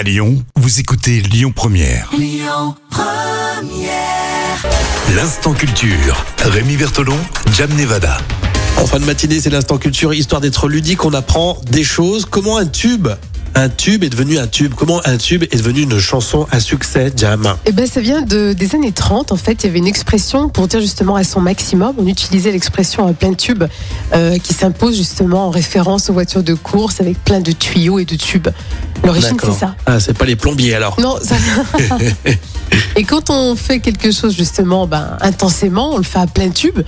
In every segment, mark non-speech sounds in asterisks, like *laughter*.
À Lyon, vous écoutez Lyon Première. L'instant culture. Rémi Bertolon, Jam Nevada. En fin de matinée, c'est l'instant culture, histoire d'être ludique, on apprend des choses. Comment un tube, un tube est devenu un tube Comment un tube est devenu une chanson à succès, Jam Eh ben, ça vient de, des années 30. En fait, il y avait une expression pour dire justement à son maximum. On utilisait l'expression à plein tube euh, qui s'impose justement en référence aux voitures de course avec plein de tuyaux et de tubes. L'origine, c'est ça. Ah, c'est pas les plombiers alors. Non, ça... *laughs* *laughs* Et quand on fait quelque chose justement ben, intensément, on le fait à plein tube.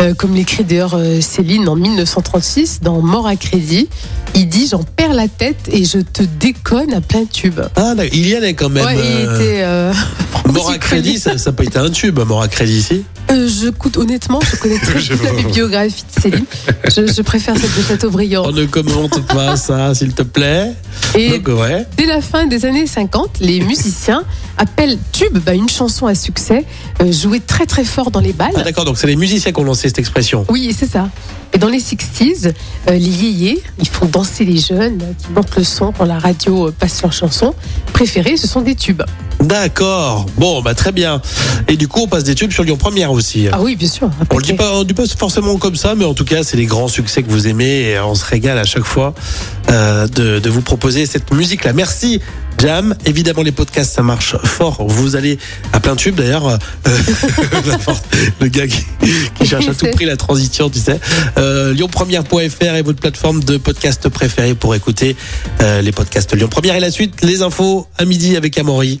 Euh, comme l'écrit d'ailleurs euh, Céline en 1936 dans Mort à crédit, il dit j'en perds la tête et je te déconne à plein tube. Ah, il y en a quand même. ouais, il euh, était. euh, *laughs* Mort à crédit, ça n'a pas été un tube, mort à crédit ici. Euh, je coûte honnêtement, je connais *laughs* très Je la bibliographie de Céline. Je, je préfère celle de Chateaubriand. On ne commente pas ça, s'il te plaît. Et Donc, ouais. dès la fin des années 50, les musiciens appellent tube bah, une chanson à succès euh, jouée très très fort dans les balles. Ah, d'accord, donc c'est les musiciens qui ont lancé cette expression. Oui, c'est ça. Et dans les 60s, euh, les yéyés, ils font danser les jeunes qui montent le son quand la radio passe leur chanson. Préférée, ce sont des tubes. D'accord. Bon, bah très bien. Et du coup, on passe des tubes sur Lyon Première aussi. Ah oui, bien sûr. On le dit pas, on dit pas forcément comme ça, mais en tout cas, c'est les grands succès que vous aimez et on se régale à chaque fois euh, de, de vous proposer cette musique-là. Merci, Jam. Évidemment, les podcasts, ça marche fort. Vous allez à plein tube d'ailleurs. euh, *laughs* le gars qui, qui cherche à *laughs* tout prix la transition, tu sais. Euh, lyonpremière.fr est votre plateforme de podcast préférée pour écouter euh, les podcasts Lyon Première et la suite, les infos à midi avec Amaury.